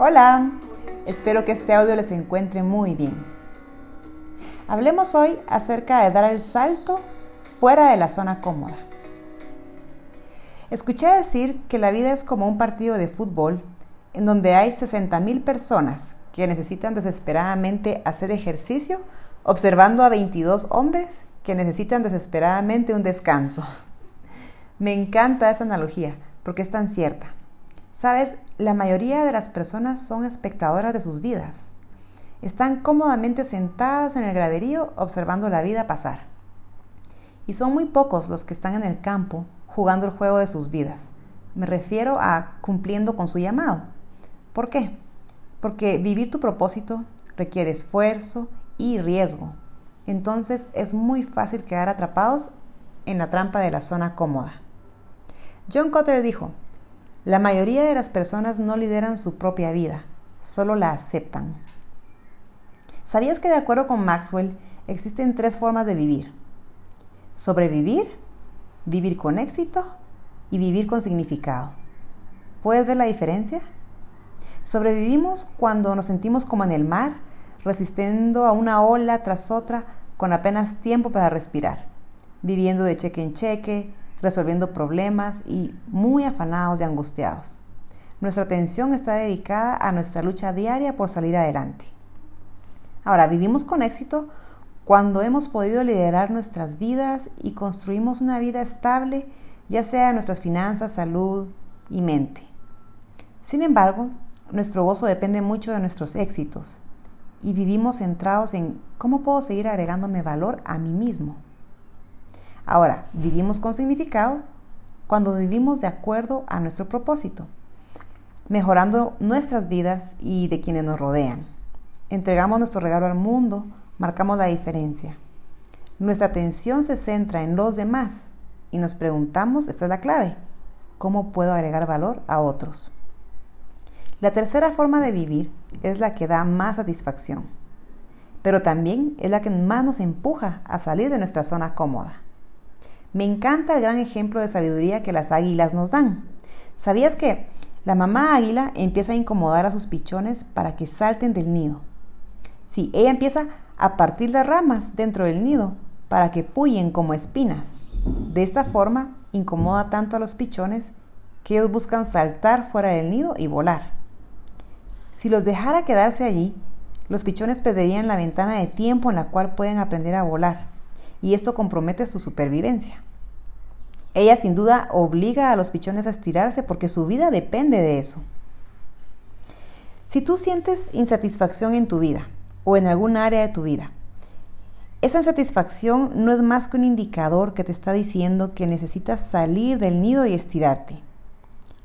Hola, espero que este audio les encuentre muy bien. Hablemos hoy acerca de dar el salto fuera de la zona cómoda. Escuché decir que la vida es como un partido de fútbol en donde hay 60.000 personas que necesitan desesperadamente hacer ejercicio observando a 22 hombres que necesitan desesperadamente un descanso. Me encanta esa analogía porque es tan cierta. Sabes, la mayoría de las personas son espectadoras de sus vidas. Están cómodamente sentadas en el graderío observando la vida pasar. Y son muy pocos los que están en el campo jugando el juego de sus vidas. Me refiero a cumpliendo con su llamado. ¿Por qué? Porque vivir tu propósito requiere esfuerzo y riesgo. Entonces es muy fácil quedar atrapados en la trampa de la zona cómoda. John Cotter dijo, la mayoría de las personas no lideran su propia vida, solo la aceptan. ¿Sabías que de acuerdo con Maxwell existen tres formas de vivir? Sobrevivir, vivir con éxito y vivir con significado. ¿Puedes ver la diferencia? Sobrevivimos cuando nos sentimos como en el mar, resistiendo a una ola tras otra con apenas tiempo para respirar, viviendo de cheque en cheque, resolviendo problemas y muy afanados y angustiados. Nuestra atención está dedicada a nuestra lucha diaria por salir adelante. Ahora, vivimos con éxito cuando hemos podido liderar nuestras vidas y construimos una vida estable, ya sea en nuestras finanzas, salud y mente. Sin embargo, nuestro gozo depende mucho de nuestros éxitos y vivimos centrados en cómo puedo seguir agregándome valor a mí mismo. Ahora, vivimos con significado cuando vivimos de acuerdo a nuestro propósito, mejorando nuestras vidas y de quienes nos rodean. Entregamos nuestro regalo al mundo, marcamos la diferencia. Nuestra atención se centra en los demás y nos preguntamos, esta es la clave, ¿cómo puedo agregar valor a otros? La tercera forma de vivir es la que da más satisfacción, pero también es la que más nos empuja a salir de nuestra zona cómoda. Me encanta el gran ejemplo de sabiduría que las águilas nos dan. ¿Sabías que la mamá águila empieza a incomodar a sus pichones para que salten del nido? Sí, ella empieza a partir las ramas dentro del nido para que puyen como espinas. De esta forma, incomoda tanto a los pichones que ellos buscan saltar fuera del nido y volar. Si los dejara quedarse allí, los pichones perderían la ventana de tiempo en la cual pueden aprender a volar y esto compromete su supervivencia. Ella sin duda obliga a los pichones a estirarse porque su vida depende de eso. Si tú sientes insatisfacción en tu vida o en algún área de tu vida, esa insatisfacción no es más que un indicador que te está diciendo que necesitas salir del nido y estirarte.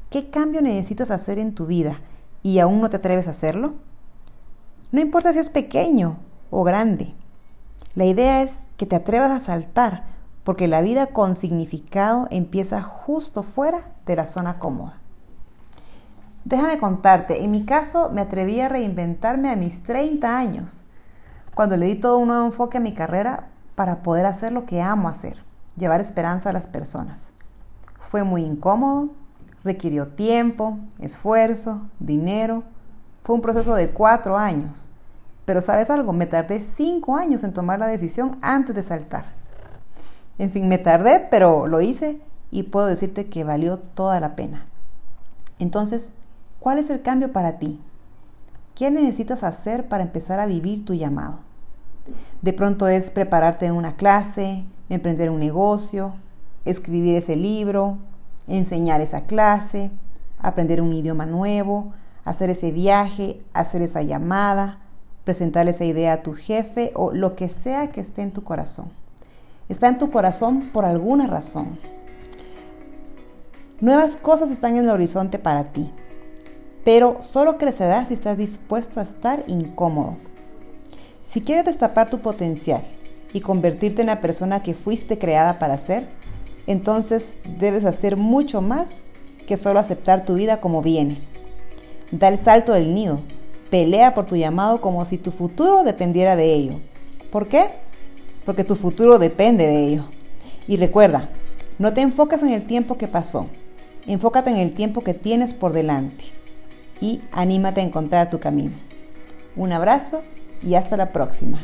¿Qué cambio necesitas hacer en tu vida y aún no te atreves a hacerlo? No importa si es pequeño o grande, la idea es que te atrevas a saltar, porque la vida con significado empieza justo fuera de la zona cómoda. Déjame contarte, en mi caso me atreví a reinventarme a mis 30 años, cuando le di todo un nuevo enfoque a mi carrera para poder hacer lo que amo hacer, llevar esperanza a las personas. Fue muy incómodo, requirió tiempo, esfuerzo, dinero, fue un proceso de cuatro años pero sabes algo, me tardé cinco años en tomar la decisión antes de saltar. En fin, me tardé, pero lo hice y puedo decirte que valió toda la pena. Entonces, ¿cuál es el cambio para ti? ¿Qué necesitas hacer para empezar a vivir tu llamado? De pronto es prepararte en una clase, emprender un negocio, escribir ese libro, enseñar esa clase, aprender un idioma nuevo, hacer ese viaje, hacer esa llamada, presentarle esa idea a tu jefe o lo que sea que esté en tu corazón. Está en tu corazón por alguna razón. Nuevas cosas están en el horizonte para ti, pero solo crecerás si estás dispuesto a estar incómodo. Si quieres destapar tu potencial y convertirte en la persona que fuiste creada para ser, entonces debes hacer mucho más que solo aceptar tu vida como viene. Da el salto del nido, Pelea por tu llamado como si tu futuro dependiera de ello. ¿Por qué? Porque tu futuro depende de ello. Y recuerda, no te enfocas en el tiempo que pasó, enfócate en el tiempo que tienes por delante. y anímate a encontrar tu camino. Un abrazo y hasta la próxima.